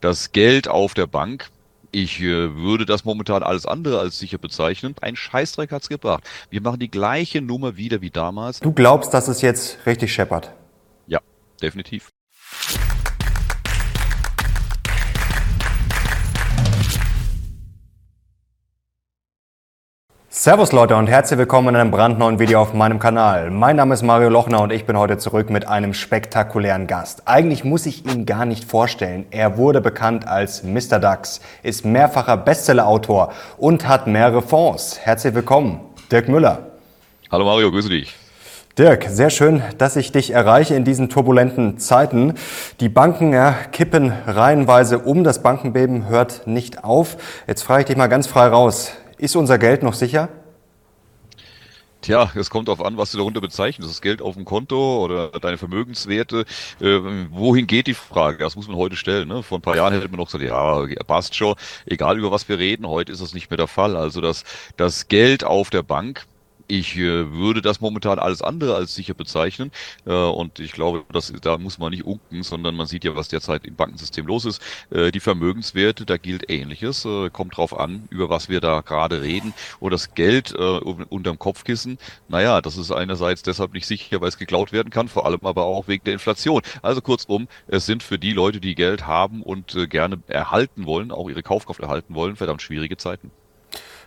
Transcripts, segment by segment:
das Geld auf der Bank. Ich äh, würde das momentan alles andere als sicher bezeichnen. Ein Scheißdreck hat's gebracht. Wir machen die gleiche Nummer wieder wie damals. Du glaubst, dass es jetzt richtig scheppert? Ja, definitiv. Servus Leute und herzlich willkommen in einem brandneuen Video auf meinem Kanal. Mein Name ist Mario Lochner und ich bin heute zurück mit einem spektakulären Gast. Eigentlich muss ich ihn gar nicht vorstellen. Er wurde bekannt als Mr. Dax, ist mehrfacher Bestsellerautor und hat mehrere Fonds. Herzlich willkommen, Dirk Müller. Hallo Mario, grüße dich. Dirk, sehr schön, dass ich dich erreiche in diesen turbulenten Zeiten. Die Banken ja, kippen reihenweise um, das Bankenbeben hört nicht auf. Jetzt frage ich dich mal ganz frei raus. Ist unser Geld noch sicher? Tja, es kommt darauf an, was du darunter bezeichnest. Das Geld auf dem Konto oder deine Vermögenswerte. Äh, wohin geht die Frage? Das muss man heute stellen. Ne? Vor ein paar Jahren hätte man noch gesagt, ja, passt schon, egal über was wir reden. Heute ist das nicht mehr der Fall. Also das, das Geld auf der Bank, ich äh, würde das momentan alles andere als sicher bezeichnen. Äh, und ich glaube, dass, da muss man nicht unken, sondern man sieht ja, was derzeit im Bankensystem los ist. Äh, die Vermögenswerte, da gilt Ähnliches. Äh, kommt drauf an, über was wir da gerade reden. Und das Geld äh, unterm Kopfkissen, naja, das ist einerseits deshalb nicht sicher, weil es geklaut werden kann, vor allem aber auch wegen der Inflation. Also kurzum, es sind für die Leute, die Geld haben und äh, gerne erhalten wollen, auch ihre Kaufkraft erhalten wollen, verdammt schwierige Zeiten.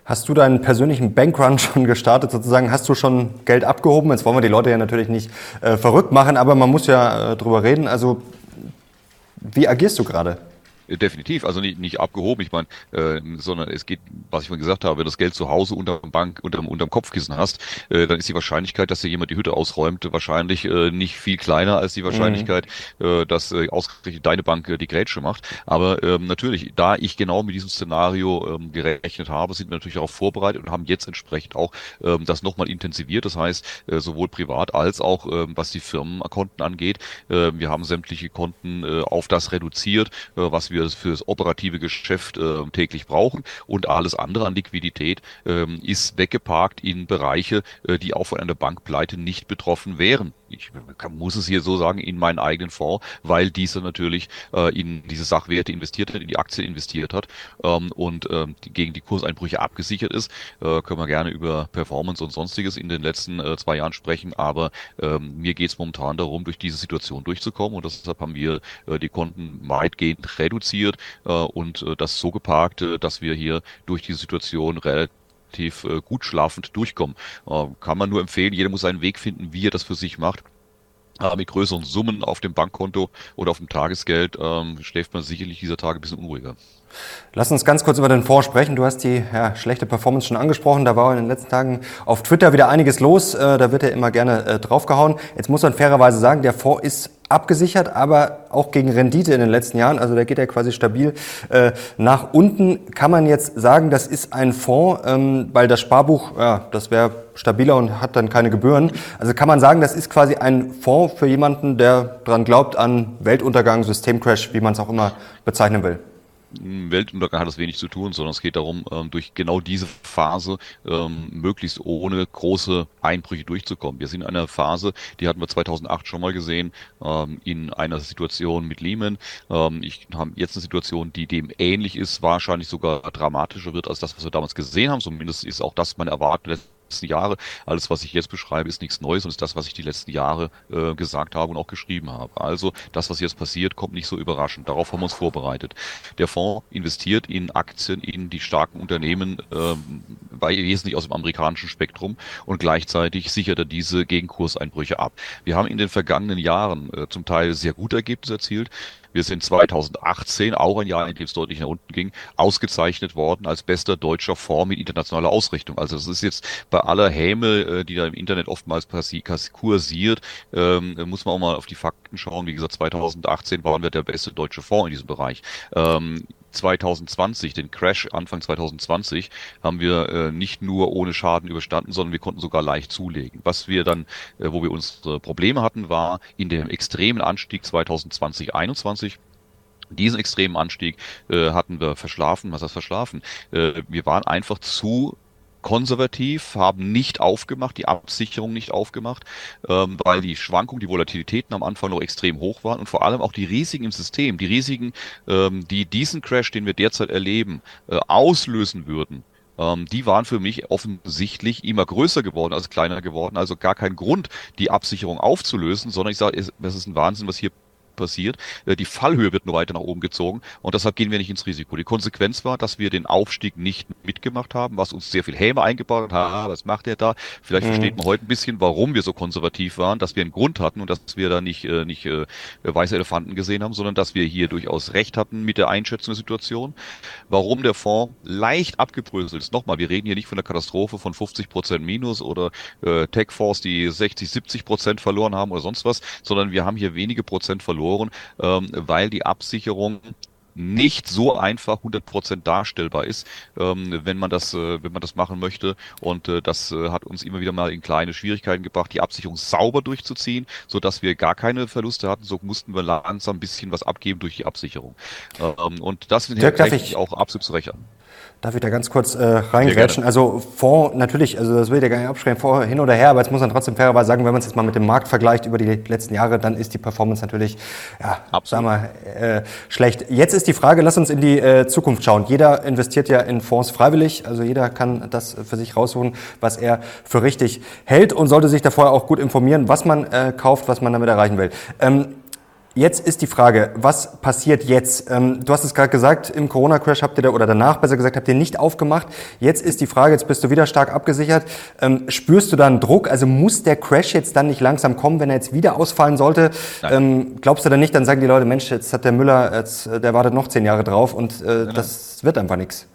Hast du deinen persönlichen Bankrun schon gestartet sozusagen? Hast du schon Geld abgehoben? Jetzt wollen wir die Leute ja natürlich nicht äh, verrückt machen, aber man muss ja äh, drüber reden. Also wie agierst du gerade? Definitiv, also nicht, nicht abgehoben, ich meine, äh, sondern es geht, was ich vorhin gesagt habe, wenn du das Geld zu Hause unterm Bank, unterm, unterm Kopfkissen hast, äh, dann ist die Wahrscheinlichkeit, dass dir jemand die Hütte ausräumt, wahrscheinlich äh, nicht viel kleiner als die Wahrscheinlichkeit, mhm. äh, dass äh, ausgerechnet deine Bank äh, die Grätsche macht. Aber ähm, natürlich, da ich genau mit diesem Szenario ähm, gerechnet habe, sind wir natürlich darauf vorbereitet und haben jetzt entsprechend auch ähm, das nochmal intensiviert. Das heißt, äh, sowohl privat als auch äh, was die Firmenkonten angeht. Äh, wir haben sämtliche Konten äh, auf das reduziert, äh, was wir für das operative Geschäft äh, täglich brauchen. Und alles andere an Liquidität äh, ist weggeparkt in Bereiche, äh, die auch von einer Bankpleite nicht betroffen wären ich muss es hier so sagen, in meinen eigenen Fonds, weil dieser natürlich äh, in diese Sachwerte investiert hat, in die Aktien investiert hat ähm, und ähm, die, gegen die Kurseinbrüche abgesichert ist. Äh, können wir gerne über Performance und sonstiges in den letzten äh, zwei Jahren sprechen, aber ähm, mir geht es momentan darum, durch diese Situation durchzukommen und deshalb haben wir äh, die Konten weitgehend reduziert äh, und äh, das so geparkt, äh, dass wir hier durch diese Situation relativ relativ äh, gut schlafend durchkommen. Äh, kann man nur empfehlen, jeder muss seinen Weg finden, wie er das für sich macht. Aber mit größeren Summen auf dem Bankkonto oder auf dem Tagesgeld ähm, schläft man sicherlich dieser Tage ein bisschen unruhiger. Lass uns ganz kurz über den Fonds sprechen. Du hast die ja, schlechte Performance schon angesprochen. Da war in den letzten Tagen auf Twitter wieder einiges los. Äh, da wird ja immer gerne äh, draufgehauen. Jetzt muss man fairerweise sagen, der Fonds ist abgesichert, aber auch gegen Rendite in den letzten Jahren. Also da geht er quasi stabil äh, nach unten. Kann man jetzt sagen, das ist ein Fonds, ähm, weil das Sparbuch, ja, das wäre stabiler und hat dann keine Gebühren. Also kann man sagen, das ist quasi ein Fonds für jemanden, der dran glaubt an Weltuntergang, Systemcrash, wie man es auch immer bezeichnen will. Weltuntergang hat das wenig zu tun, sondern es geht darum, ähm, durch genau diese Phase ähm, möglichst ohne große Einbrüche durchzukommen. Wir sind in einer Phase, die hatten wir 2008 schon mal gesehen, ähm, in einer Situation mit Lehman. Ich habe jetzt eine Situation, die dem ähnlich ist, wahrscheinlich sogar dramatischer wird als das, was wir damals gesehen haben. Zumindest ist auch das meine Erwartung letzten Jahre. Alles, was ich jetzt beschreibe, ist nichts Neues und ist das, was ich die letzten Jahre äh, gesagt habe und auch geschrieben habe. Also das, was jetzt passiert, kommt nicht so überraschend. Darauf haben wir uns vorbereitet. Der Fonds investiert in Aktien, in die starken Unternehmen, äh, wesentlich aus dem amerikanischen Spektrum und gleichzeitig sichert er diese Gegenkurseinbrüche ab. Wir haben in den vergangenen Jahren äh, zum Teil sehr gute Ergebnisse erzielt. Wir sind 2018, auch ein Jahr, in dem es deutlich nach unten ging, ausgezeichnet worden als bester deutscher Fonds mit internationaler Ausrichtung. Also das ist jetzt bei aller Häme, äh, die da im Internet oftmals kursiert, ähm, muss man auch mal auf die Fakten schauen. Wie gesagt, 2018 waren wir der beste deutsche Fonds in diesem Bereich. Ähm, 2020, den Crash Anfang 2020, haben wir äh, nicht nur ohne Schaden überstanden, sondern wir konnten sogar leicht zulegen. Was wir dann, äh, wo wir unsere Probleme hatten, war in dem extremen Anstieg 2020, 21 diesen extremen Anstieg äh, hatten wir verschlafen. Was heißt verschlafen? Äh, wir waren einfach zu konservativ, haben nicht aufgemacht, die Absicherung nicht aufgemacht, ähm, weil die Schwankungen, die Volatilitäten am Anfang noch extrem hoch waren und vor allem auch die Risiken im System, die Risiken, ähm, die diesen Crash, den wir derzeit erleben, äh, auslösen würden, ähm, die waren für mich offensichtlich immer größer geworden als kleiner geworden. Also gar kein Grund, die Absicherung aufzulösen, sondern ich sage, es ist ein Wahnsinn, was hier passiert. Äh, die Fallhöhe wird nur weiter nach oben gezogen und deshalb gehen wir nicht ins Risiko. Die Konsequenz war, dass wir den Aufstieg nicht mitgemacht haben, was uns sehr viel Häme eingebaut hat. Ha, was macht er da? Vielleicht mhm. versteht man heute ein bisschen, warum wir so konservativ waren, dass wir einen Grund hatten und dass wir da nicht, äh, nicht äh, weiße Elefanten gesehen haben, sondern dass wir hier durchaus recht hatten mit der Einschätzung der Situation. Warum der Fonds leicht abgebröselt ist. Nochmal, wir reden hier nicht von der Katastrophe von 50 Prozent Minus oder äh, Tech-Fonds, die 60, 70 Prozent verloren haben oder sonst was, sondern wir haben hier wenige Prozent verloren verloren, ähm, weil die Absicherung nicht so einfach 100% darstellbar ist, ähm, wenn man das, äh, wenn man das machen möchte. Und äh, das äh, hat uns immer wieder mal in kleine Schwierigkeiten gebracht, die Absicherung sauber durchzuziehen, so dass wir gar keine Verluste hatten. So mussten wir langsam ein bisschen was abgeben durch die Absicherung. Ähm, und das sind eigentlich auch absolut zu rechnen. Darf ich da ganz kurz äh, reingrätschen? Also Fonds, natürlich, also das will ich ja gar nicht abschreiben, vor hin oder her, aber jetzt muss man trotzdem fairerweise sagen, wenn man es jetzt mal mit dem Markt vergleicht über die letzten Jahre, dann ist die Performance natürlich, ja, Absolut. sagen wir, äh, schlecht. Jetzt ist die Frage, lass uns in die äh, Zukunft schauen. Jeder investiert ja in Fonds freiwillig, also jeder kann das für sich raussuchen, was er für richtig hält und sollte sich da vorher auch gut informieren, was man äh, kauft, was man damit erreichen will. Ähm, Jetzt ist die Frage, was passiert jetzt? Ähm, du hast es gerade gesagt, im Corona-Crash habt ihr da, oder danach besser gesagt, habt ihr nicht aufgemacht. Jetzt ist die Frage, jetzt bist du wieder stark abgesichert. Ähm, spürst du da einen Druck? Also muss der Crash jetzt dann nicht langsam kommen, wenn er jetzt wieder ausfallen sollte? Ähm, glaubst du dann nicht, dann sagen die Leute, Mensch, jetzt hat der Müller, jetzt, der wartet noch zehn Jahre drauf und äh, das wird einfach nichts.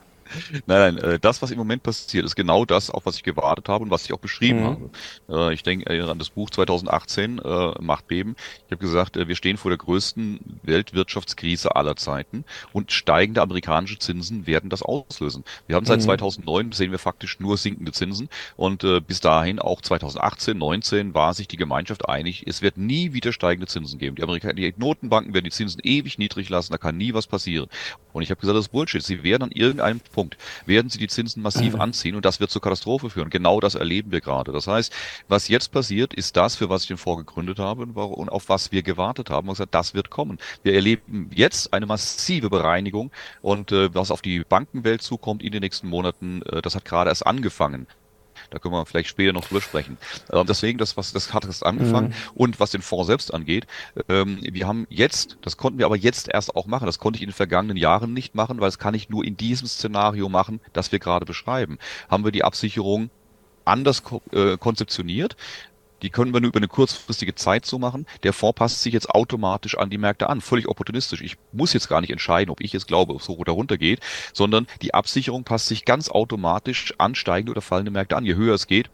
Nein, nein, äh, das, was im Moment passiert, ist genau das, auf was ich gewartet habe und was ich auch beschrieben mhm. habe. Äh, ich denke an das Buch 2018, äh, Machtbeben. Ich habe gesagt, wir stehen vor der größten Weltwirtschaftskrise aller Zeiten und steigende amerikanische Zinsen werden das auslösen. Wir haben seit mhm. 2009, sehen wir faktisch nur sinkende Zinsen und bis dahin, auch 2018, 19, war sich die Gemeinschaft einig, es wird nie wieder steigende Zinsen geben. Die, Amerikaner, die Notenbanken werden die Zinsen ewig niedrig lassen, da kann nie was passieren. Und ich habe gesagt, das ist Bullshit. Sie werden an irgendeinem Punkt, werden sie die Zinsen massiv mhm. anziehen und das wird zur Katastrophe führen. Genau das erleben wir gerade. Das heißt, was jetzt passiert, ist das, für was ich den Fonds gegründet habe und auf was wir gewartet haben und gesagt, das wird kommen. Wir erleben jetzt eine massive Bereinigung und äh, was auf die Bankenwelt zukommt in den nächsten Monaten, äh, das hat gerade erst angefangen. Da können wir vielleicht später noch drüber sprechen. Ähm, deswegen, das, was, das hat es angefangen. Mhm. Und was den Fonds selbst angeht, ähm, wir haben jetzt, das konnten wir aber jetzt erst auch machen. Das konnte ich in den vergangenen Jahren nicht machen, weil es kann ich nur in diesem Szenario machen, das wir gerade beschreiben. Haben wir die Absicherung anders äh, konzeptioniert. Die können wir nur über eine kurzfristige Zeit so machen. Der Fonds passt sich jetzt automatisch an die Märkte an, völlig opportunistisch. Ich muss jetzt gar nicht entscheiden, ob ich jetzt glaube, ob es hoch oder runter geht, sondern die Absicherung passt sich ganz automatisch an steigende oder fallende Märkte an. Je höher es geht,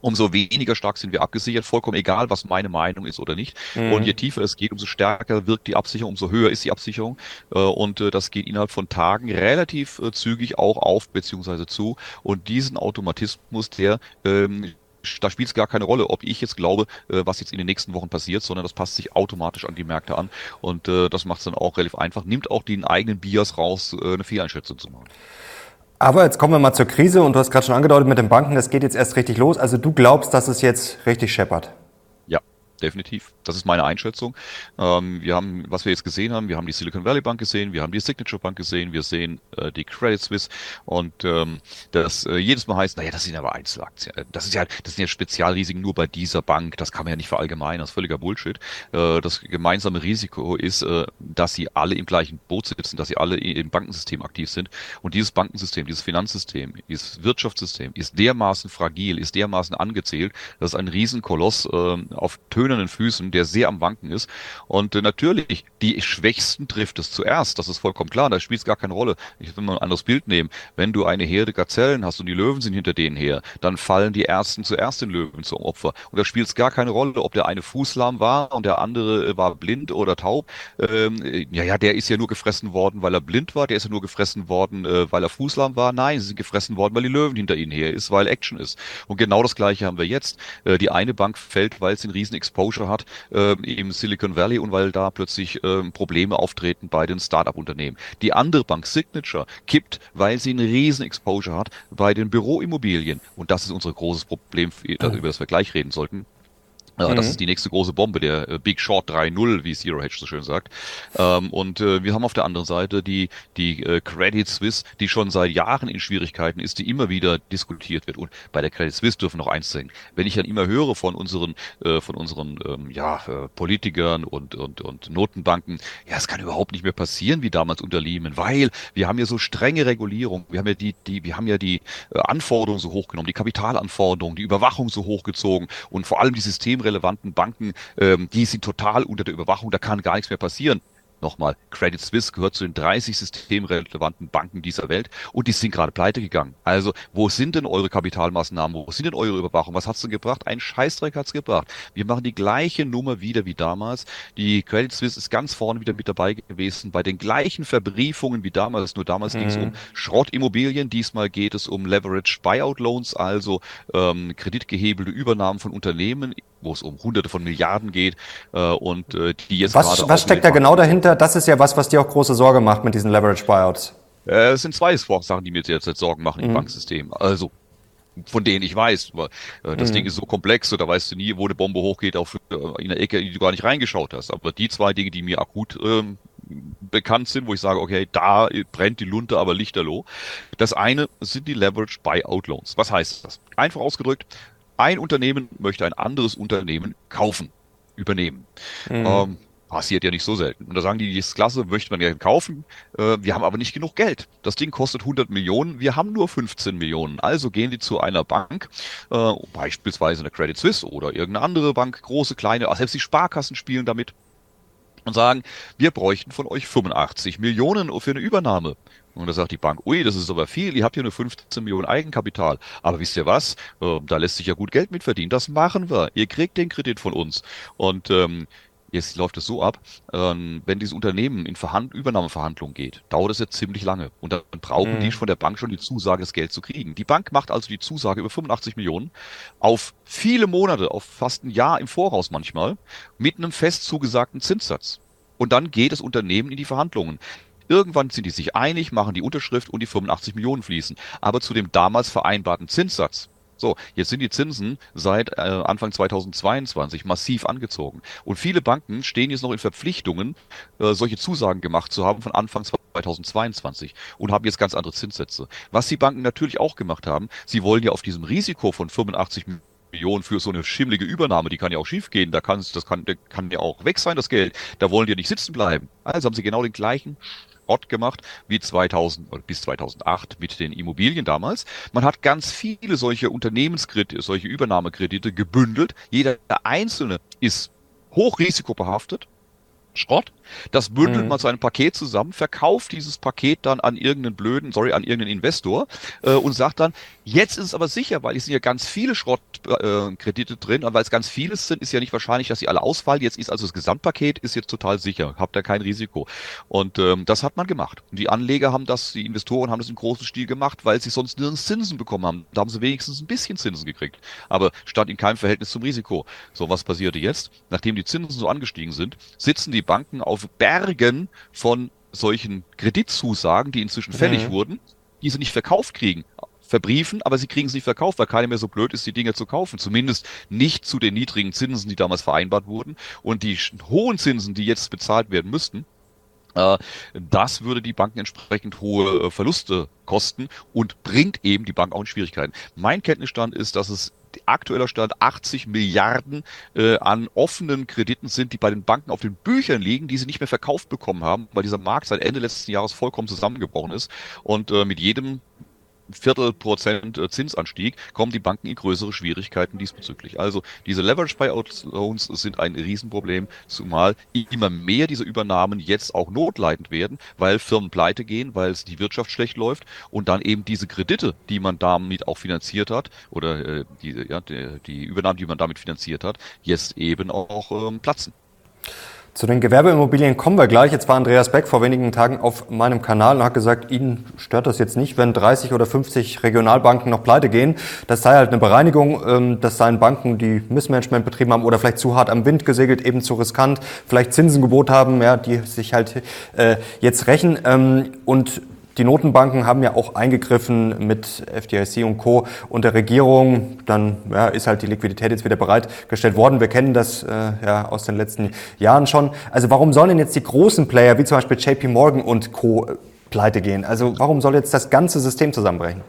umso weniger stark sind wir abgesichert, vollkommen egal, was meine Meinung ist oder nicht. Mhm. Und je tiefer es geht, umso stärker wirkt die Absicherung, umso höher ist die Absicherung. Äh, und äh, das geht innerhalb von Tagen relativ äh, zügig auch auf beziehungsweise zu. Und diesen Automatismus, der ähm, da spielt es gar keine Rolle, ob ich jetzt glaube, äh, was jetzt in den nächsten Wochen passiert, sondern das passt sich automatisch an die Märkte an und äh, das macht es dann auch relativ einfach, nimmt auch den eigenen Bias raus, äh, eine Fehleinschätzung zu machen. Aber jetzt kommen wir mal zur Krise und du hast gerade schon angedeutet mit den Banken, das geht jetzt erst richtig los. Also du glaubst, dass es jetzt richtig scheppert? Definitiv. Das ist meine Einschätzung. Ähm, wir haben, was wir jetzt gesehen haben, wir haben die Silicon Valley Bank gesehen, wir haben die Signature Bank gesehen, wir sehen äh, die Credit Suisse und ähm, das äh, jedes Mal heißt, naja, das sind aber Einzelaktien. Äh, das ist ja, das sind ja Spezialrisiken nur bei dieser Bank. Das kann man ja nicht verallgemeinern. Das ist völliger Bullshit. Äh, das gemeinsame Risiko ist, äh, dass sie alle im gleichen Boot sitzen, dass sie alle im Bankensystem aktiv sind. Und dieses Bankensystem, dieses Finanzsystem, dieses Wirtschaftssystem ist dermaßen fragil, ist dermaßen angezählt, dass ein Riesenkoloss äh, auf Töne tönernen Füßen, der sehr am Wanken ist. Und äh, natürlich, die Schwächsten trifft es zuerst. Das ist vollkommen klar. Da spielt es gar keine Rolle. Ich will mal ein anderes Bild nehmen. Wenn du eine Herde Gazellen hast und die Löwen sind hinter denen her, dann fallen die Ersten zuerst den Löwen zum Opfer. Und da spielt es gar keine Rolle, ob der eine fußlahm war und der andere äh, war blind oder taub. Ähm, äh, ja, ja, der ist ja nur gefressen worden, weil er blind war. Der ist ja nur gefressen worden, äh, weil er fußlahm war. Nein, sie sind gefressen worden, weil die Löwen hinter ihnen her ist, weil Action ist. Und genau das Gleiche haben wir jetzt. Äh, die eine Bank fällt, weil es den Riesenexport Exposure hat äh, im Silicon Valley und weil da plötzlich äh, Probleme auftreten bei den Startup-Unternehmen. Die andere Bank, Signature, kippt, weil sie eine riesen Exposure hat bei den Büroimmobilien. Und das ist unser großes Problem, über das wir gleich reden sollten. Mhm. Das ist die nächste große Bombe, der äh, Big Short 3.0, wie Zero Hedge so schön sagt. Ähm, und äh, wir haben auf der anderen Seite die, die äh, Credit Suisse, die schon seit Jahren in Schwierigkeiten ist, die immer wieder diskutiert wird. Und bei der Credit Suisse dürfen noch eins sagen. Wenn ich dann immer höre von unseren, von unseren ähm, ja, Politikern und, und, und Notenbanken, ja, es kann überhaupt nicht mehr passieren wie damals unter Lehman, weil wir haben ja so strenge Regulierung, wir haben ja die, die, wir haben ja die Anforderungen so hochgenommen, die Kapitalanforderungen, die Überwachung so hochgezogen und vor allem die Systemregelungen relevanten Banken, ähm, die sind total unter der Überwachung, da kann gar nichts mehr passieren. Nochmal, Credit Suisse gehört zu den 30 systemrelevanten Banken dieser Welt und die sind gerade pleite gegangen. Also, wo sind denn eure Kapitalmaßnahmen? Wo sind denn eure Überwachung? Was hat's denn gebracht? Ein Scheißdreck hat's gebracht. Wir machen die gleiche Nummer wieder wie damals. Die Credit Suisse ist ganz vorne wieder mit dabei gewesen bei den gleichen Verbriefungen wie damals. Nur damals mhm. ging es um Schrottimmobilien. Diesmal geht es um Leverage Buyout Loans, also ähm, kreditgehebelte Übernahmen von Unternehmen wo es um Hunderte von Milliarden geht äh, und äh, die jetzt was, gerade was steckt da genau dahinter? Das ist ja was, was dir auch große Sorge macht mit diesen Leverage Buyouts. Äh, es sind zwei Sachen, die mir jetzt, Sorgen machen mhm. im Banksystem. Also von denen ich weiß. Weil, äh, das mhm. Ding ist so komplex, da weißt du nie, wo eine Bombe hochgeht, auf äh, in der Ecke, in die du gar nicht reingeschaut hast. Aber die zwei Dinge, die mir akut ähm, bekannt sind, wo ich sage, okay, da brennt die Lunte, aber lichterloh. Das eine sind die Leverage Buyout Loans. Was heißt das? Einfach ausgedrückt, ein Unternehmen möchte ein anderes Unternehmen kaufen, übernehmen. Mhm. Ähm, passiert ja nicht so selten. Und da sagen die, das Klasse möchte man ja kaufen, äh, wir haben aber nicht genug Geld. Das Ding kostet 100 Millionen, wir haben nur 15 Millionen. Also gehen die zu einer Bank, äh, beispielsweise eine Credit Suisse oder irgendeine andere Bank, große, kleine, selbst die Sparkassen spielen damit und sagen, wir bräuchten von euch 85 Millionen für eine Übernahme. Und da sagt die Bank, ui, das ist aber viel, ihr habt hier nur 15 Millionen Eigenkapital. Aber wisst ihr was? Äh, da lässt sich ja gut Geld mit verdienen. Das machen wir. Ihr kriegt den Kredit von uns. Und ähm, Jetzt läuft es so ab, ähm, wenn dieses Unternehmen in Verhand Übernahmeverhandlungen geht, dauert es jetzt ziemlich lange. Und dann brauchen mhm. die von der Bank schon die Zusage, das Geld zu kriegen. Die Bank macht also die Zusage über 85 Millionen auf viele Monate, auf fast ein Jahr im Voraus manchmal, mit einem fest zugesagten Zinssatz. Und dann geht das Unternehmen in die Verhandlungen. Irgendwann sind die sich einig, machen die Unterschrift und die 85 Millionen fließen. Aber zu dem damals vereinbarten Zinssatz. So, jetzt sind die Zinsen seit äh, Anfang 2022 massiv angezogen. Und viele Banken stehen jetzt noch in Verpflichtungen, äh, solche Zusagen gemacht zu haben von Anfang 2022 und haben jetzt ganz andere Zinssätze. Was die Banken natürlich auch gemacht haben, sie wollen ja auf diesem Risiko von 85 Millionen für so eine schimmlige Übernahme, die kann ja auch schiefgehen, da kann das kann, kann ja auch weg sein, das Geld. Da wollen die nicht sitzen bleiben. Also haben sie genau den gleichen Schrott gemacht wie 2000 oder bis 2008 mit den Immobilien damals. Man hat ganz viele solche Unternehmenskredite, solche Übernahmekredite gebündelt. Jeder einzelne ist hochrisikobehaftet. Schrott. Das bündelt mhm. man zu einem Paket zusammen, verkauft dieses Paket dann an irgendeinen blöden, sorry, an irgendeinen Investor äh, und sagt dann, jetzt ist es aber sicher, weil es sind ja ganz viele Schrottkredite äh, drin, und weil es ganz viele sind, ist ja nicht wahrscheinlich, dass sie alle ausfallen. Jetzt ist also das Gesamtpaket ist jetzt total sicher, habt ihr kein Risiko. Und ähm, das hat man gemacht. Und die Anleger haben das, die Investoren haben das im großen Stil gemacht, weil sie sonst nirgends Zinsen bekommen haben. Da haben sie wenigstens ein bisschen Zinsen gekriegt, aber stand in keinem Verhältnis zum Risiko. So, was passierte jetzt? Nachdem die Zinsen so angestiegen sind, sitzen die Banken auf Bergen von solchen Kreditzusagen, die inzwischen fällig mhm. wurden, die sie nicht verkauft kriegen. Verbriefen, aber sie kriegen es nicht verkauft, weil keiner mehr so blöd ist, die Dinge zu kaufen. Zumindest nicht zu den niedrigen Zinsen, die damals vereinbart wurden. Und die hohen Zinsen, die jetzt bezahlt werden müssten, äh, das würde die Banken entsprechend hohe äh, Verluste kosten und bringt eben die Bank auch in Schwierigkeiten. Mein Kenntnisstand ist, dass es aktueller Stand 80 Milliarden äh, an offenen Krediten sind, die bei den Banken auf den Büchern liegen, die sie nicht mehr verkauft bekommen haben, weil dieser Markt seit Ende letzten Jahres vollkommen zusammengebrochen ist. Und äh, mit jedem Viertelprozent äh, Zinsanstieg, kommen die Banken in größere Schwierigkeiten diesbezüglich. Also diese Leverage Buyout Loans sind ein Riesenproblem, zumal immer mehr dieser Übernahmen jetzt auch notleidend werden, weil Firmen pleite gehen, weil es die Wirtschaft schlecht läuft und dann eben diese Kredite, die man damit auch finanziert hat, oder äh, die, ja, die, die Übernahmen, die man damit finanziert hat, jetzt eben auch ähm, platzen. Zu den Gewerbeimmobilien kommen wir gleich. Jetzt war Andreas Beck vor wenigen Tagen auf meinem Kanal und hat gesagt, Ihnen stört das jetzt nicht, wenn 30 oder 50 Regionalbanken noch pleite gehen. Das sei halt eine Bereinigung. Ähm, das seien Banken, die Missmanagement betrieben haben oder vielleicht zu hart am Wind gesegelt, eben zu riskant, vielleicht Zinsengebot haben, ja, die sich halt äh, jetzt rächen. Ähm, und die Notenbanken haben ja auch eingegriffen mit FDIC und Co. und der Regierung. Dann ja, ist halt die Liquidität jetzt wieder bereitgestellt worden. Wir kennen das äh, ja aus den letzten Jahren schon. Also warum sollen denn jetzt die großen Player wie zum Beispiel JP Morgan und Co. Pleite gehen? Also warum soll jetzt das ganze System zusammenbrechen?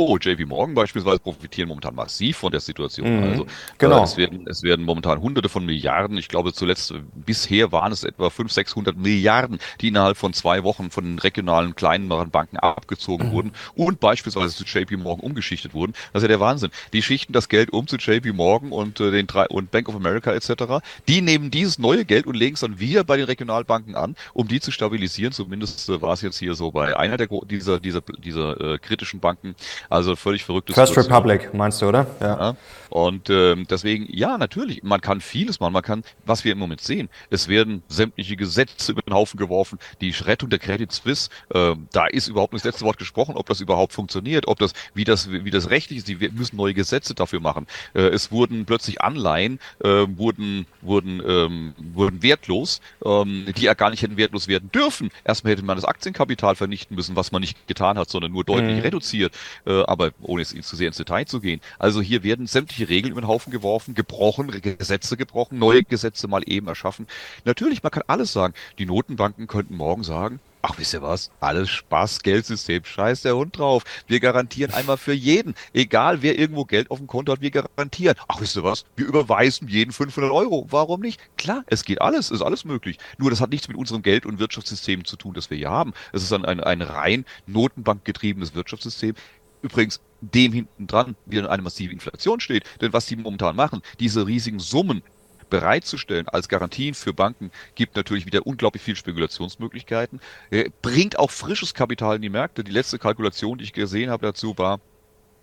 Oh, JP Morgan beispielsweise profitieren momentan massiv von der Situation. Mhm, also genau. Äh, es, werden, es werden momentan hunderte von Milliarden, ich glaube zuletzt, bisher waren es etwa 500, 600 Milliarden, die innerhalb von zwei Wochen von den regionalen kleineren Banken abgezogen mhm. wurden und beispielsweise zu JP Morgan umgeschichtet wurden. Das ist ja der Wahnsinn. Die schichten das Geld um zu JP Morgan und, äh, den drei, und Bank of America etc. Die nehmen dieses neue Geld und legen es dann wieder bei den Regionalbanken an, um die zu stabilisieren. Zumindest äh, war es jetzt hier so bei einer der dieser, dieser, dieser äh, kritischen Banken. Also völlig verrücktes. First Republic meinst du, oder? Ja. ja. Und ähm, deswegen, ja, natürlich, man kann vieles machen. Man kann, was wir im Moment sehen, es werden sämtliche Gesetze über den Haufen geworfen. Die Rettung der Credit Suisse, äh, da ist überhaupt nicht das letzte Wort gesprochen, ob das überhaupt funktioniert, ob das, wie das, wie das rechtlich ist. Die müssen neue Gesetze dafür machen. Äh, es wurden plötzlich Anleihen, äh, wurden, wurden, ähm, wurden wertlos, ähm, die ja gar nicht hätten wertlos werden dürfen. Erstmal hätte man das Aktienkapital vernichten müssen, was man nicht getan hat, sondern nur deutlich mhm. reduziert. Äh, aber ohne jetzt zu sehr ins Detail zu gehen. Also hier werden sämtliche Regeln über den Haufen geworfen, gebrochen, Gesetze gebrochen, neue Gesetze mal eben erschaffen. Natürlich, man kann alles sagen. Die Notenbanken könnten morgen sagen, Ach, wisst ihr was? Alles Spaß, Geldsystem, scheiß der Hund drauf. Wir garantieren einmal für jeden. Egal, wer irgendwo Geld auf dem Konto hat, wir garantieren. Ach, wisst ihr was? Wir überweisen jeden 500 Euro. Warum nicht? Klar, es geht alles, ist alles möglich. Nur das hat nichts mit unserem Geld- und Wirtschaftssystem zu tun, das wir hier haben. Es ist ein, ein, ein rein notenbankgetriebenes Wirtschaftssystem. Übrigens, dem hinten dran wieder eine massive Inflation steht. Denn was die momentan machen, diese riesigen Summen bereitzustellen als Garantien für Banken, gibt natürlich wieder unglaublich viel Spekulationsmöglichkeiten, äh, bringt auch frisches Kapital in die Märkte. Die letzte Kalkulation, die ich gesehen habe dazu, war,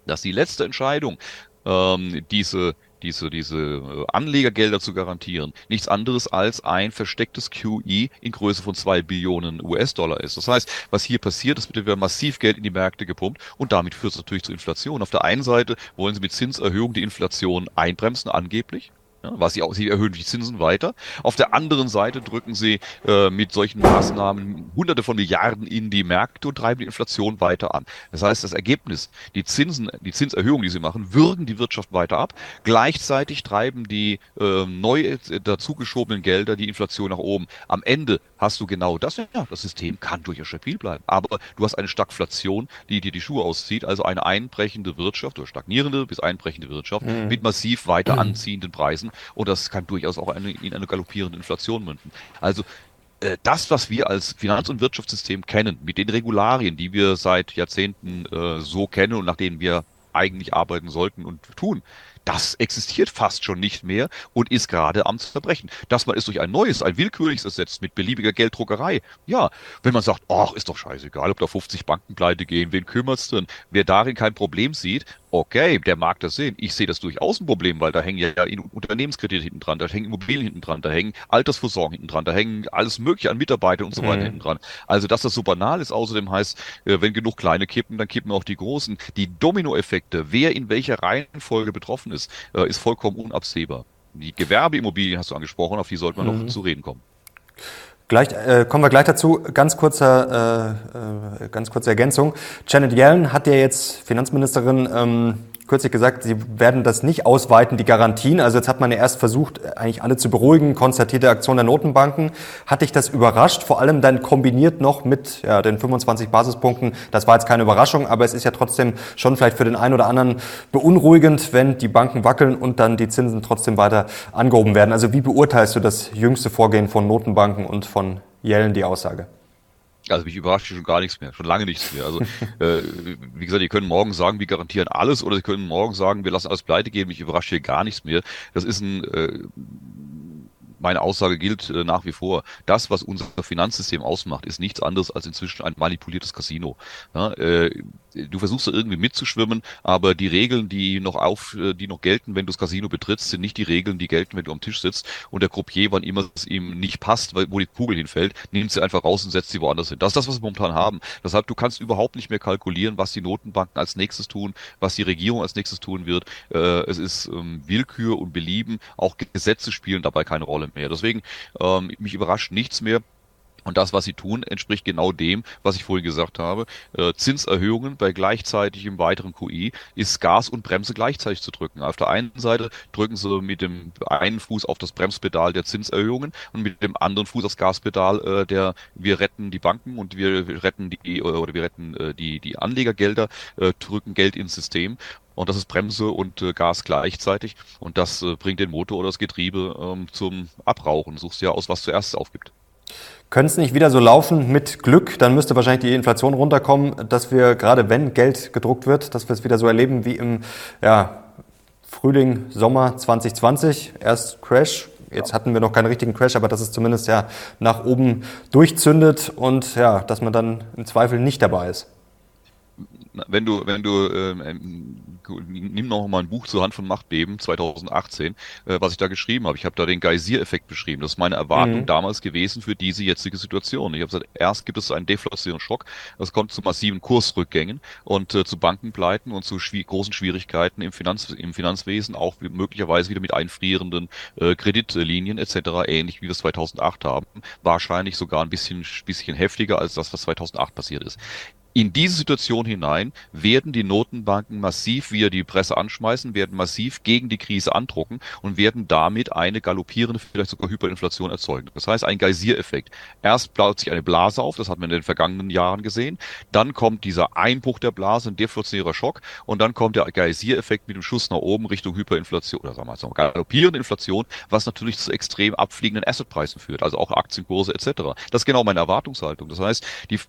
dass die letzte Entscheidung, ähm, diese diese, diese äh, Anlegergelder zu garantieren, nichts anderes als ein verstecktes QE in Größe von zwei Billionen US-Dollar ist. Das heißt, was hier passiert, es wird massiv Geld in die Märkte gepumpt und damit führt es natürlich zu Inflation. Auf der einen Seite wollen sie mit Zinserhöhung die Inflation einbremsen, angeblich was sie auch, sie erhöhen die Zinsen weiter. Auf der anderen Seite drücken sie äh, mit solchen Maßnahmen Hunderte von Milliarden in die Märkte und treiben die Inflation weiter an. Das heißt, das Ergebnis, die Zinsen, die Zinserhöhungen, die sie machen, würgen die Wirtschaft weiter ab. Gleichzeitig treiben die äh, neu dazugeschobenen Gelder die Inflation nach oben. Am Ende hast du genau das. Ja, das System kann durchaus stabil bleiben. Aber du hast eine Stagflation, die dir die Schuhe auszieht, also eine einbrechende Wirtschaft oder stagnierende bis einbrechende Wirtschaft mhm. mit massiv weiter anziehenden Preisen und das kann durchaus auch eine, in eine galoppierende Inflation münden. Also äh, das, was wir als Finanz- und Wirtschaftssystem kennen, mit den Regularien, die wir seit Jahrzehnten äh, so kennen und nach denen wir eigentlich arbeiten sollten und tun, das existiert fast schon nicht mehr und ist gerade am Zerbrechen. Dass man es durch ein neues, ein willkürliches ersetzt mit beliebiger Gelddruckerei. Ja, wenn man sagt, ach, ist doch scheißegal, ob da 50 Banken pleite gehen, wen kümmert's denn? Wer darin kein Problem sieht, okay, der mag das sehen. Ich sehe das durchaus ein Problem, weil da hängen ja Unternehmenskredite hinten dran, da hängen Immobilien hinten dran, da hängen Altersvorsorgen hinten dran, da hängen alles mögliche an Mitarbeitern und so weiter mhm. hinten dran. Also, dass das so banal ist, außerdem heißt, äh, wenn genug kleine kippen, dann kippen auch die großen. Die Dominoeffekte, wer in welcher Reihenfolge betroffen ist, äh, ist vollkommen unabsehbar. Die Gewerbeimmobilien hast du angesprochen, auf die sollte man mhm. noch zu reden kommen. Gleich, äh, kommen wir gleich dazu. Ganz kurzer, äh, äh, ganz kurze Ergänzung. Janet Yellen hat ja jetzt Finanzministerin ähm, kürzlich gesagt, sie werden das nicht ausweiten, die Garantien. Also jetzt hat man ja erst versucht, eigentlich alle zu beruhigen, konstatierte Aktion der Notenbanken. Hat dich das überrascht? Vor allem dann kombiniert noch mit ja, den 25 Basispunkten. Das war jetzt keine Überraschung, aber es ist ja trotzdem schon vielleicht für den einen oder anderen beunruhigend, wenn die Banken wackeln und dann die Zinsen trotzdem weiter angehoben werden. Also wie beurteilst du das jüngste Vorgehen von Notenbanken und von Yellen, die Aussage? Also mich überrascht schon gar nichts mehr, schon lange nichts mehr. Also äh, wie gesagt, die können morgen sagen, wir garantieren alles, oder sie können morgen sagen, wir lassen alles pleite gehen. Mich überrascht hier gar nichts mehr. Das ist ein äh, meine Aussage gilt äh, nach wie vor. Das, was unser Finanzsystem ausmacht, ist nichts anderes als inzwischen ein manipuliertes Casino. Ja, äh, du versuchst da irgendwie mitzuschwimmen, aber die Regeln, die noch auf, äh, die noch gelten, wenn du das Casino betrittst, sind nicht die Regeln, die gelten, wenn du am Tisch sitzt. Und der Croupier, wann immer es ihm nicht passt, wo die Kugel hinfällt, nimmt sie einfach raus und setzt sie woanders hin. Das ist das, was wir momentan haben. Deshalb, du kannst überhaupt nicht mehr kalkulieren, was die Notenbanken als nächstes tun, was die Regierung als nächstes tun wird. Äh, es ist ähm, Willkür und Belieben. Auch Gesetze spielen dabei keine Rolle mehr. Deswegen, ähm, mich überrascht nichts mehr. Und das, was sie tun, entspricht genau dem, was ich vorhin gesagt habe. Äh, Zinserhöhungen bei gleichzeitigem weiteren QI ist Gas und Bremse gleichzeitig zu drücken. Auf der einen Seite drücken sie mit dem einen Fuß auf das Bremspedal der Zinserhöhungen und mit dem anderen Fuß aufs Gaspedal äh, der wir retten die Banken und wir retten die oder wir retten äh, die die Anlegergelder, äh, drücken Geld ins System und das ist Bremse und äh, Gas gleichzeitig. Und das äh, bringt den Motor oder das Getriebe ähm, zum Abrauchen. Suchst ja aus, was zuerst aufgibt. Könnte es nicht wieder so laufen mit Glück, dann müsste wahrscheinlich die Inflation runterkommen, dass wir gerade wenn Geld gedruckt wird, dass wir es wieder so erleben wie im ja, Frühling, Sommer 2020. Erst Crash, jetzt hatten wir noch keinen richtigen Crash, aber dass es zumindest ja nach oben durchzündet und ja, dass man dann im Zweifel nicht dabei ist. Wenn du, wenn du, ähm, nimm noch mal ein Buch zur Hand von Machtbeben 2018, äh, was ich da geschrieben habe. Ich habe da den Geysir-Effekt beschrieben. Das ist meine Erwartung mhm. damals gewesen für diese jetzige Situation. Ich habe gesagt, erst gibt es einen Deflationsschock, das kommt zu massiven Kursrückgängen und äh, zu Bankenpleiten und zu schwi großen Schwierigkeiten im, Finanz im Finanzwesen, auch möglicherweise wieder mit einfrierenden äh, Kreditlinien etc., ähnlich wie wir es 2008 haben. Wahrscheinlich sogar ein bisschen, bisschen heftiger als das, was 2008 passiert ist in diese Situation hinein werden die Notenbanken massiv, wie die Presse anschmeißen, werden massiv gegen die Krise andrucken und werden damit eine galoppierende, vielleicht sogar Hyperinflation erzeugen. Das heißt, ein Geysir-Effekt. Erst baut sich eine Blase auf, das hat man in den vergangenen Jahren gesehen. Dann kommt dieser Einbruch der Blase, ein deflationärer Schock und dann kommt der Geysir-Effekt mit dem Schuss nach oben Richtung Hyperinflation oder sagen wir mal galoppierende Inflation, was natürlich zu extrem abfliegenden Assetpreisen führt, also auch Aktienkurse etc. Das ist genau meine Erwartungshaltung. Das heißt, die,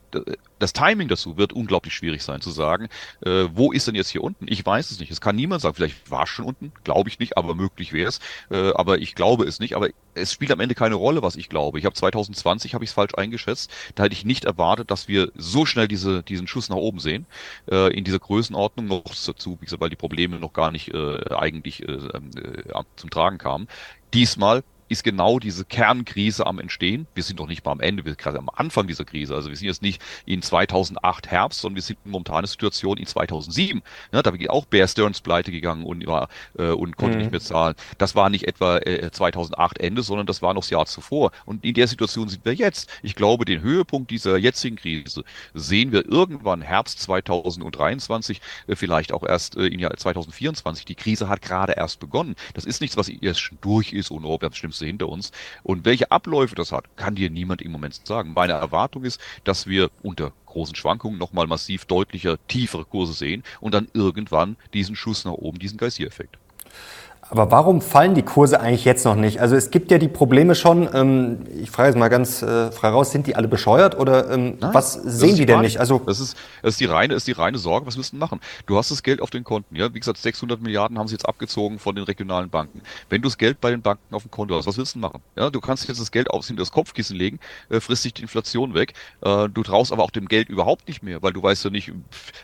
das Timing dazu wird unglaublich schwierig sein zu sagen, äh, wo ist denn jetzt hier unten? Ich weiß es nicht. Es kann niemand sagen. Vielleicht war es schon unten, glaube ich nicht, aber möglich wäre es. Äh, aber ich glaube es nicht. Aber es spielt am Ende keine Rolle, was ich glaube. Ich habe 2020 habe ich es falsch eingeschätzt. Da hätte ich nicht erwartet, dass wir so schnell diese, diesen Schuss nach oben sehen. Äh, in dieser Größenordnung noch dazu, wie gesagt, weil die Probleme noch gar nicht äh, eigentlich äh, äh, zum Tragen kamen. Diesmal ist genau diese Kernkrise am Entstehen. Wir sind doch nicht mal am Ende, wir sind gerade am Anfang dieser Krise. Also wir sind jetzt nicht in 2008 Herbst, sondern wir sind in momentaner Situation in 2007. Ja, da geht auch Bear Stearns pleite gegangen und, war, äh, und konnte mhm. nicht mehr zahlen. Das war nicht etwa äh, 2008 Ende, sondern das war noch das Jahr zuvor. Und in der Situation sind wir jetzt. Ich glaube, den Höhepunkt dieser jetzigen Krise sehen wir irgendwann Herbst 2023, äh, vielleicht auch erst äh, im Jahr 2024. Die Krise hat gerade erst begonnen. Das ist nichts, was erst schon durch ist und oh, wir haben Schlimmste hinter uns. Und welche Abläufe das hat, kann dir niemand im Moment sagen. Meine Erwartung ist, dass wir unter großen Schwankungen nochmal massiv deutlicher, tiefere Kurse sehen und dann irgendwann diesen Schuss nach oben, diesen Geysir-Effekt. Aber warum fallen die Kurse eigentlich jetzt noch nicht? Also es gibt ja die Probleme schon. Ähm, ich frage jetzt mal ganz äh, frei raus: Sind die alle bescheuert oder ähm, Nein, was sehen die denn nicht? Also das ist, das ist die reine, ist die reine Sorge. Was du machen? Du hast das Geld auf den Konten. Ja, wie gesagt, 600 Milliarden haben sie jetzt abgezogen von den regionalen Banken. Wenn du das Geld bei den Banken auf dem Konto hast, was willst du machen? Ja, du kannst jetzt das Geld aufs hinter das Kopfkissen legen, äh, frisst sich die Inflation weg. Äh, du traust aber auch dem Geld überhaupt nicht mehr, weil du weißt ja nicht,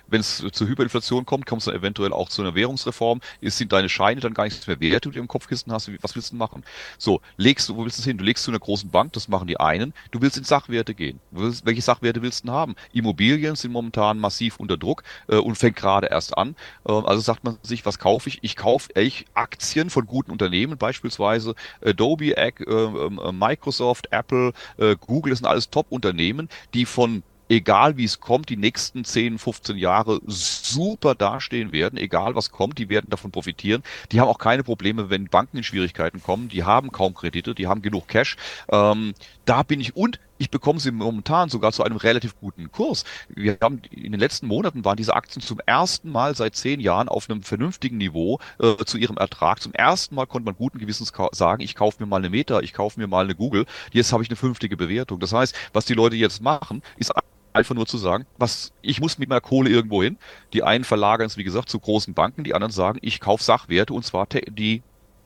wenn es zur Hyperinflation kommt, es dann eventuell auch zu einer Währungsreform. Ist sind deine Scheine dann gar nichts mehr die du im Kopfkissen hast, was willst du machen? So, legst du, wo willst du hin? Du legst zu einer großen Bank, das machen die einen. Du willst in Sachwerte gehen. Willst, welche Sachwerte willst du haben? Immobilien sind momentan massiv unter Druck äh, und fängt gerade erst an. Äh, also sagt man sich, was kaufe ich? Ich kaufe echt Aktien von guten Unternehmen, beispielsweise Adobe, äh, äh, Microsoft, Apple, äh, Google, das sind alles Top-Unternehmen, die von egal wie es kommt, die nächsten 10, 15 Jahre super dastehen werden, egal was kommt, die werden davon profitieren. Die haben auch keine Probleme, wenn Banken in Schwierigkeiten kommen. Die haben kaum Kredite, die haben genug Cash. Ähm, da bin ich und ich bekomme sie momentan sogar zu einem relativ guten Kurs. Wir haben in den letzten Monaten waren diese Aktien zum ersten Mal seit zehn Jahren auf einem vernünftigen Niveau äh, zu ihrem Ertrag. Zum ersten Mal konnte man guten Gewissens sagen, ich kaufe mir mal eine Meta, ich kaufe mir mal eine Google. Jetzt habe ich eine fünftige Bewertung. Das heißt, was die Leute jetzt machen, ist einfach nur zu sagen, was ich muss mit meiner Kohle irgendwo hin. Die einen verlagern es, wie gesagt, zu großen Banken, die anderen sagen, ich kaufe Sachwerte und zwar die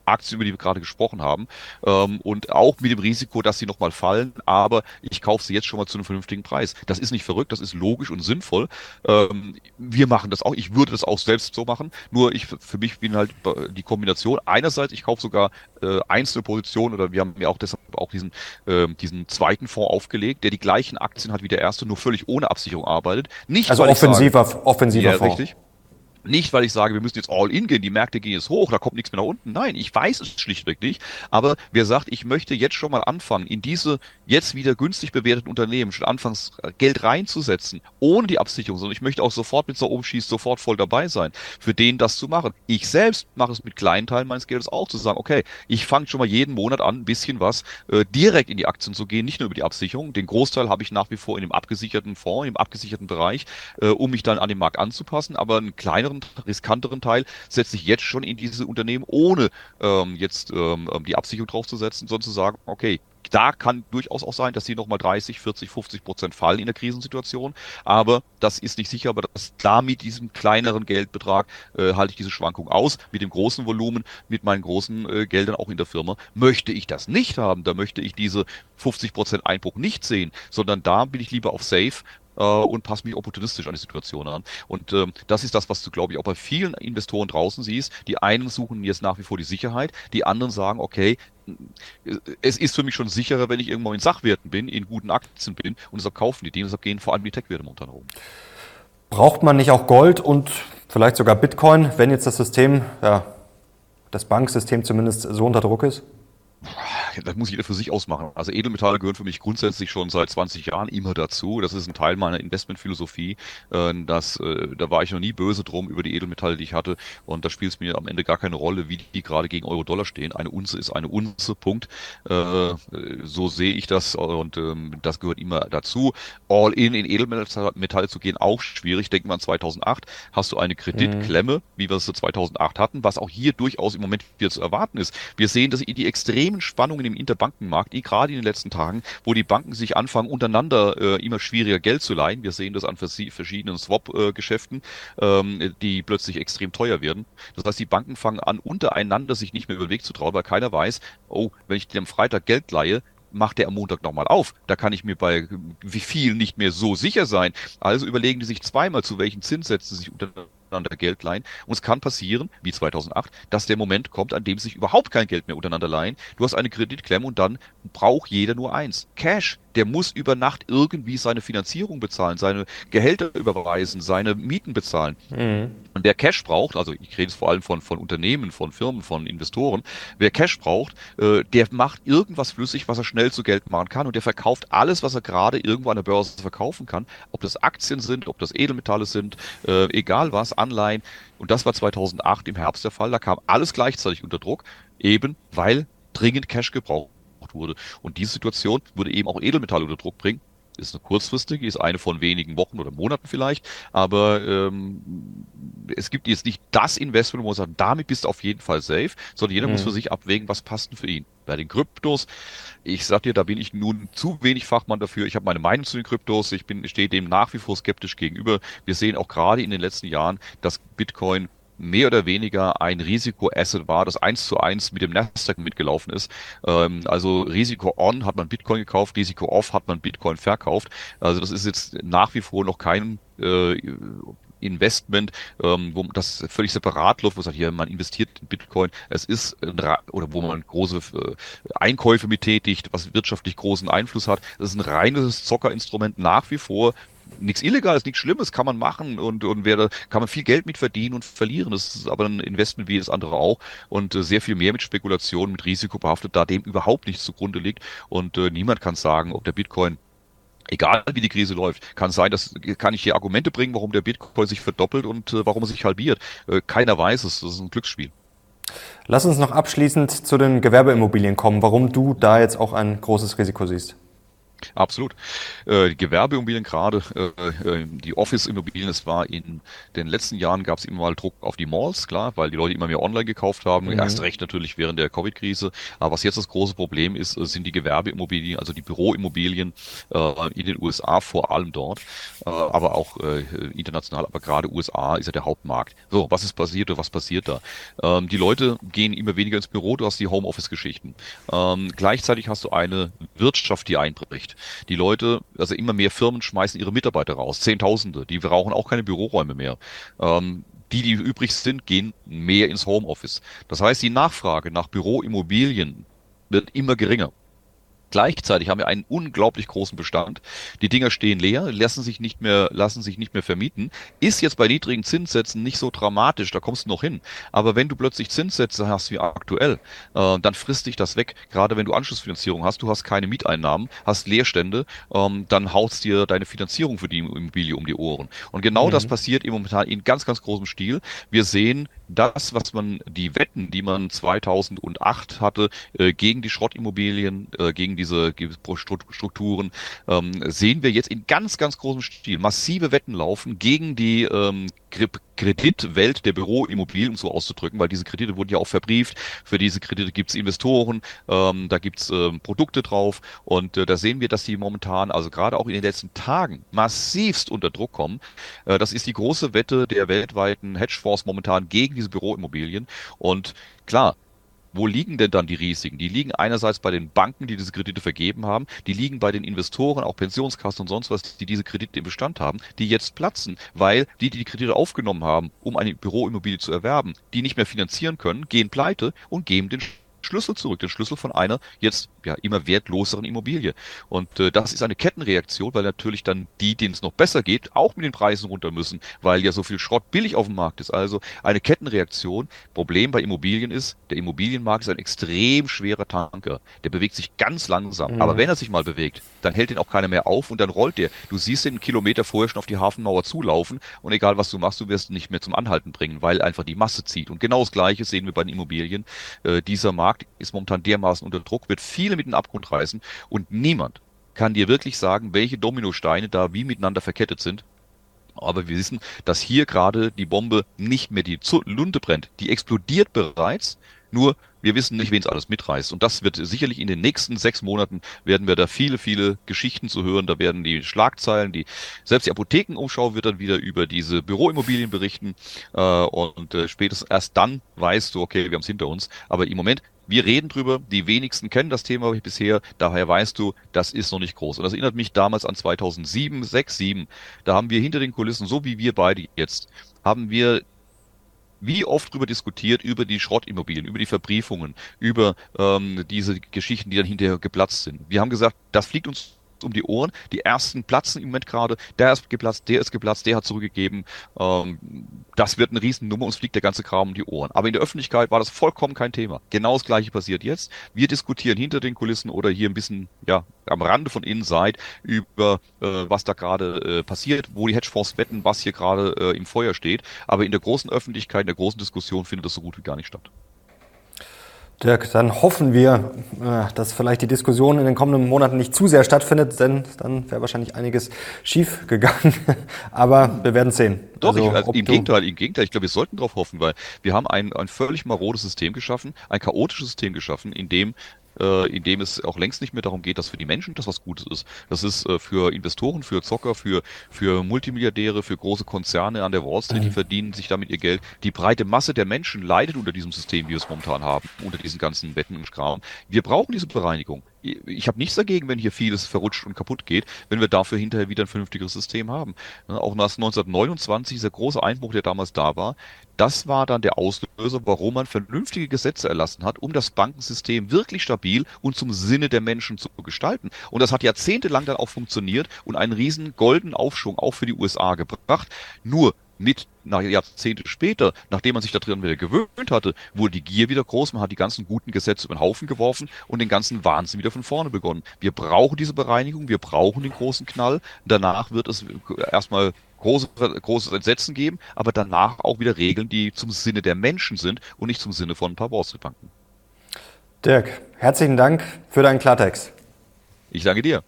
Aktien, über die wir gerade gesprochen haben, ähm, und auch mit dem Risiko, dass sie nochmal fallen, aber ich kaufe sie jetzt schon mal zu einem vernünftigen Preis. Das ist nicht verrückt, das ist logisch und sinnvoll. Ähm, wir machen das auch, ich würde das auch selbst so machen, nur ich für mich bin halt die Kombination, einerseits, ich kaufe sogar äh, einzelne Positionen oder wir haben ja auch deshalb auch diesen, äh, diesen zweiten Fonds aufgelegt, der die gleichen Aktien hat wie der erste, nur völlig ohne Absicherung arbeitet. Nicht, also offensiver, sage, offensiver ja, Fonds. Richtig. Nicht, weil ich sage, wir müssen jetzt all in gehen, die Märkte gehen jetzt hoch, da kommt nichts mehr nach unten. Nein, ich weiß es schlichtweg nicht. Aber wer sagt, ich möchte jetzt schon mal anfangen, in diese jetzt wieder günstig bewerteten Unternehmen schon anfangs Geld reinzusetzen, ohne die Absicherung, sondern ich möchte auch sofort mit so umschießt, sofort voll dabei sein, für den das zu machen. Ich selbst mache es mit kleinen Teilen meines Geldes auch zu sagen, okay, ich fange schon mal jeden Monat an, ein bisschen was äh, direkt in die Aktien zu gehen, nicht nur über die Absicherung. Den Großteil habe ich nach wie vor in dem abgesicherten Fonds, im abgesicherten Bereich, äh, um mich dann an den Markt anzupassen, aber einen kleineren riskanteren, riskanteren Teil setze ich jetzt schon in diese Unternehmen, ohne ähm, jetzt ähm, ähm, die Absicherung draufzusetzen, sondern zu sagen, okay, da kann durchaus auch sein, dass die nochmal 30, 40, 50 Prozent fallen in der Krisensituation. Aber das ist nicht sicher, aber das, da mit diesem kleineren Geldbetrag äh, halte ich diese Schwankung aus. Mit dem großen Volumen, mit meinen großen äh, Geldern auch in der Firma, möchte ich das nicht haben. Da möchte ich diese 50 Prozent Einbruch nicht sehen, sondern da bin ich lieber auf Safe äh, und passe mich opportunistisch an die Situation an. Und ähm, das ist das, was du, glaube ich, auch bei vielen Investoren draußen siehst. Die einen suchen jetzt nach wie vor die Sicherheit, die anderen sagen, okay, es ist für mich schon sicherer, wenn ich irgendwo in Sachwerten bin, in guten Aktien bin und deshalb kaufen die. Deshalb gehen vor allem die Tech-Werte momentan rum. Braucht man nicht auch Gold und vielleicht sogar Bitcoin, wenn jetzt das System, ja, das Banksystem zumindest so unter Druck ist? das muss jeder für sich ausmachen. Also Edelmetalle gehören für mich grundsätzlich schon seit 20 Jahren immer dazu. Das ist ein Teil meiner Investmentphilosophie. Äh, das, äh, da war ich noch nie böse drum über die Edelmetalle, die ich hatte. Und da spielt es mir am Ende gar keine Rolle, wie die gerade gegen Euro-Dollar stehen. Eine Unze ist eine Unze, Punkt. Äh, so sehe ich das und ähm, das gehört immer dazu. All in in Edelmetalle zu gehen, auch schwierig. Denken wir an 2008. Hast du eine Kreditklemme, mhm. wie wir es 2008 hatten, was auch hier durchaus im Moment wieder zu erwarten ist. Wir sehen, dass die extremen Spannungen im Interbankenmarkt, gerade in den letzten Tagen, wo die Banken sich anfangen, untereinander äh, immer schwieriger Geld zu leihen. Wir sehen das an verschiedenen Swap-Geschäften, ähm, die plötzlich extrem teuer werden. Das heißt, die Banken fangen an, untereinander sich nicht mehr über den Weg zu trauen, weil keiner weiß, oh, wenn ich dir am Freitag Geld leihe, macht der am Montag nochmal auf. Da kann ich mir bei wie viel nicht mehr so sicher sein. Also überlegen die sich zweimal, zu welchen Zinssätzen sie sich untereinander untereinander Geld leihen. Und es kann passieren, wie 2008, dass der Moment kommt, an dem sich überhaupt kein Geld mehr untereinander leihen. Du hast eine Kreditklemme und dann braucht jeder nur eins. Cash der muss über Nacht irgendwie seine Finanzierung bezahlen, seine Gehälter überweisen, seine Mieten bezahlen. Mhm. Und wer Cash braucht, also ich rede jetzt vor allem von, von Unternehmen, von Firmen, von Investoren, wer Cash braucht, äh, der macht irgendwas flüssig, was er schnell zu Geld machen kann und der verkauft alles, was er gerade irgendwo an der Börse verkaufen kann, ob das Aktien sind, ob das Edelmetalle sind, äh, egal was, Anleihen. Und das war 2008 im Herbst der Fall. Da kam alles gleichzeitig unter Druck, eben weil dringend Cash gebraucht wurde. Und diese Situation würde eben auch Edelmetalle unter Druck bringen. Ist eine kurzfristige, ist eine von wenigen Wochen oder Monaten vielleicht, aber ähm, es gibt jetzt nicht das Investment, wo man sagt, damit bist du auf jeden Fall safe, sondern jeder mhm. muss für sich abwägen, was passt denn für ihn. Bei den Kryptos, ich sag dir, da bin ich nun zu wenig Fachmann dafür. Ich habe meine Meinung zu den Kryptos, ich bin, stehe dem nach wie vor skeptisch gegenüber. Wir sehen auch gerade in den letzten Jahren, dass Bitcoin mehr oder weniger ein Risikoasset war, das eins zu eins mit dem Nasdaq mitgelaufen ist. Ähm, also Risiko on hat man Bitcoin gekauft, Risiko off hat man Bitcoin verkauft. Also das ist jetzt nach wie vor noch kein äh, Investment, ähm, wo das völlig separat läuft, wo man sagt, hier, man investiert in Bitcoin. Es ist, oder wo man große äh, Einkäufe mit tätigt, was wirtschaftlich großen Einfluss hat. Das ist ein reines Zockerinstrument nach wie vor nichts Illegales, nichts Schlimmes kann man machen und, und wer, kann man viel Geld mit verdienen und verlieren. Das ist aber ein Investment wie das andere auch und äh, sehr viel mehr mit Spekulation, mit Risiko behaftet, da dem überhaupt nichts zugrunde liegt und äh, niemand kann sagen, ob der Bitcoin Egal wie die Krise läuft, kann sein, dass kann ich hier Argumente bringen, warum der Bitcoin sich verdoppelt und äh, warum er sich halbiert. Äh, keiner weiß es, das ist ein Glücksspiel. Lass uns noch abschließend zu den Gewerbeimmobilien kommen, warum du da jetzt auch ein großes Risiko siehst. Absolut. Äh, die Gewerbeimmobilien gerade, äh, äh, die Office-Immobilien, es war in den letzten Jahren gab es immer mal Druck auf die Malls, klar, weil die Leute immer mehr online gekauft haben. Mhm. Erst recht natürlich während der Covid-Krise. Aber was jetzt das große Problem ist, sind die Gewerbeimmobilien, also die Büroimmobilien äh, in den USA vor allem dort, aber auch international, aber gerade USA ist ja der Hauptmarkt. So, was ist passiert oder was passiert da? Ähm, die Leute gehen immer weniger ins Büro, du hast die Homeoffice-Geschichten. Ähm, gleichzeitig hast du eine Wirtschaft, die einbricht. Die Leute, also immer mehr Firmen schmeißen ihre Mitarbeiter raus, Zehntausende, die brauchen auch keine Büroräume mehr. Ähm, die, die übrig sind, gehen mehr ins Homeoffice. Das heißt, die Nachfrage nach Büroimmobilien wird immer geringer. Gleichzeitig haben wir einen unglaublich großen Bestand. Die Dinger stehen leer, lassen sich nicht mehr, lassen sich nicht mehr vermieten. Ist jetzt bei niedrigen Zinssätzen nicht so dramatisch, da kommst du noch hin. Aber wenn du plötzlich Zinssätze hast wie aktuell, äh, dann frisst dich das weg. Gerade wenn du Anschlussfinanzierung hast, du hast keine Mieteinnahmen, hast Leerstände, ähm, dann haust dir deine Finanzierung für die Immobilie um die Ohren. Und genau mhm. das passiert im momentan in ganz, ganz großem Stil. Wir sehen das, was man, die Wetten, die man 2008 hatte, äh, gegen die Schrottimmobilien, äh, gegen diese Strukturen, ähm, sehen wir jetzt in ganz, ganz großem Stil. Massive Wetten laufen gegen die ähm, Kreditwelt der Büroimmobilien, um so auszudrücken, weil diese Kredite wurden ja auch verbrieft. Für diese Kredite gibt's Investoren, ähm, da gibt's ähm, Produkte drauf und äh, da sehen wir, dass die momentan, also gerade auch in den letzten Tagen, massivst unter Druck kommen. Äh, das ist die große Wette der weltweiten Hedgefonds momentan gegen diese Büroimmobilien und klar, wo liegen denn dann die Risiken? Die liegen einerseits bei den Banken, die diese Kredite vergeben haben, die liegen bei den Investoren, auch Pensionskassen und sonst was, die diese Kredite im Bestand haben, die jetzt platzen, weil die, die die Kredite aufgenommen haben, um eine Büroimmobilie zu erwerben, die nicht mehr finanzieren können, gehen pleite und geben den Schlüssel zurück, den Schlüssel von einer jetzt ja immer wertloseren Immobilie. Und äh, das ist eine Kettenreaktion, weil natürlich dann die, denen es noch besser geht, auch mit den Preisen runter müssen, weil ja so viel Schrott billig auf dem Markt ist. Also eine Kettenreaktion. Problem bei Immobilien ist, der Immobilienmarkt ist ein extrem schwerer Tanker. Der bewegt sich ganz langsam. Mhm. Aber wenn er sich mal bewegt, dann hält ihn auch keiner mehr auf und dann rollt der. Du siehst den einen Kilometer vorher schon auf die Hafenmauer zulaufen und egal was du machst, du wirst ihn nicht mehr zum Anhalten bringen, weil einfach die Masse zieht. Und genau das Gleiche sehen wir bei den Immobilien. Äh, dieser Markt ist momentan dermaßen unter Druck, wird viele mit den Abgrund reißen und niemand kann dir wirklich sagen, welche Dominosteine da wie miteinander verkettet sind. Aber wir wissen, dass hier gerade die Bombe nicht mehr die Lunte brennt. Die explodiert bereits, nur wir wissen nicht, wen es alles mitreißt. Und das wird sicherlich in den nächsten sechs Monaten werden wir da viele, viele Geschichten zu hören. Da werden die Schlagzeilen, die selbst die Apothekenumschau wird dann wieder über diese Büroimmobilien berichten. Äh, und äh, spätestens erst dann weißt du, okay, wir haben es hinter uns. Aber im Moment wir reden drüber, die wenigsten kennen das Thema bisher, daher weißt du, das ist noch nicht groß. Und das erinnert mich damals an 2007, 6, 7. Da haben wir hinter den Kulissen, so wie wir beide jetzt, haben wir wie oft drüber diskutiert, über die Schrottimmobilien, über die Verbriefungen, über ähm, diese Geschichten, die dann hinterher geplatzt sind. Wir haben gesagt, das fliegt uns um die Ohren. Die ersten platzen im Moment gerade. Der ist geplatzt, der ist geplatzt, der hat zurückgegeben. Ähm, das wird eine Riesennummer, uns fliegt der ganze Kram um die Ohren. Aber in der Öffentlichkeit war das vollkommen kein Thema. Genau das gleiche passiert jetzt. Wir diskutieren hinter den Kulissen oder hier ein bisschen, ja, am Rande von Inside über, äh, was da gerade äh, passiert, wo die Hedgefonds wetten, was hier gerade äh, im Feuer steht. Aber in der großen Öffentlichkeit, in der großen Diskussion findet das so gut wie gar nicht statt. Dirk, dann hoffen wir, äh, dass vielleicht die Diskussion in den kommenden Monaten nicht zu sehr stattfindet, denn dann wäre wahrscheinlich einiges schief gegangen. Aber wir werden sehen. Doch, also, ich, also im Gegenteil, im Gegenteil. Ich glaube, wir sollten darauf hoffen, weil wir haben ein, ein völlig marodes System geschaffen, ein chaotisches System geschaffen, in dem äh, in dem es auch längst nicht mehr darum geht, dass für die Menschen das was Gutes ist. Das ist äh, für Investoren, für Zocker, für, für Multimilliardäre, für große Konzerne an der Wall Street, die mhm. verdienen sich damit ihr Geld. Die breite Masse der Menschen leidet unter diesem System, wie wir es momentan haben, unter diesen ganzen Wetten und Kram. Wir brauchen diese Bereinigung ich habe nichts dagegen, wenn hier vieles verrutscht und kaputt geht, wenn wir dafür hinterher wieder ein vernünftiges System haben. Ne, auch nach 1929, dieser große Einbruch, der damals da war, das war dann der Auslöser, warum man vernünftige Gesetze erlassen hat, um das Bankensystem wirklich stabil und zum Sinne der Menschen zu gestalten. Und das hat jahrzehntelang dann auch funktioniert und einen riesen goldenen Aufschwung auch für die USA gebracht. Nur mit nach Jahrzehnte später, nachdem man sich daran wieder gewöhnt hatte, wurde die Gier wieder groß, man hat die ganzen guten Gesetze über den Haufen geworfen und den ganzen Wahnsinn wieder von vorne begonnen. Wir brauchen diese Bereinigung, wir brauchen den großen Knall. Danach wird es erstmal große, großes Entsetzen geben, aber danach auch wieder Regeln, die zum Sinne der Menschen sind und nicht zum Sinne von ein paar Wall Street Banken. Dirk, herzlichen Dank für deinen Klartext. Ich danke dir.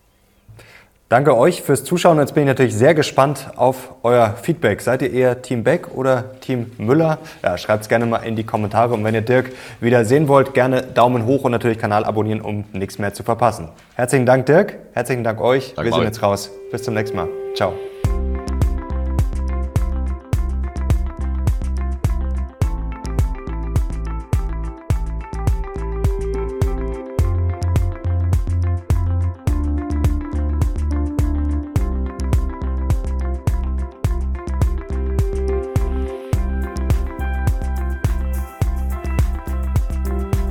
Danke euch fürs Zuschauen. Jetzt bin ich natürlich sehr gespannt auf euer Feedback. Seid ihr eher Team Beck oder Team Müller? Ja, schreibt es gerne mal in die Kommentare. Und wenn ihr Dirk wieder sehen wollt, gerne Daumen hoch und natürlich Kanal abonnieren, um nichts mehr zu verpassen. Herzlichen Dank, Dirk. Herzlichen Dank euch. Danke Wir sind jetzt raus. Bis zum nächsten Mal. Ciao.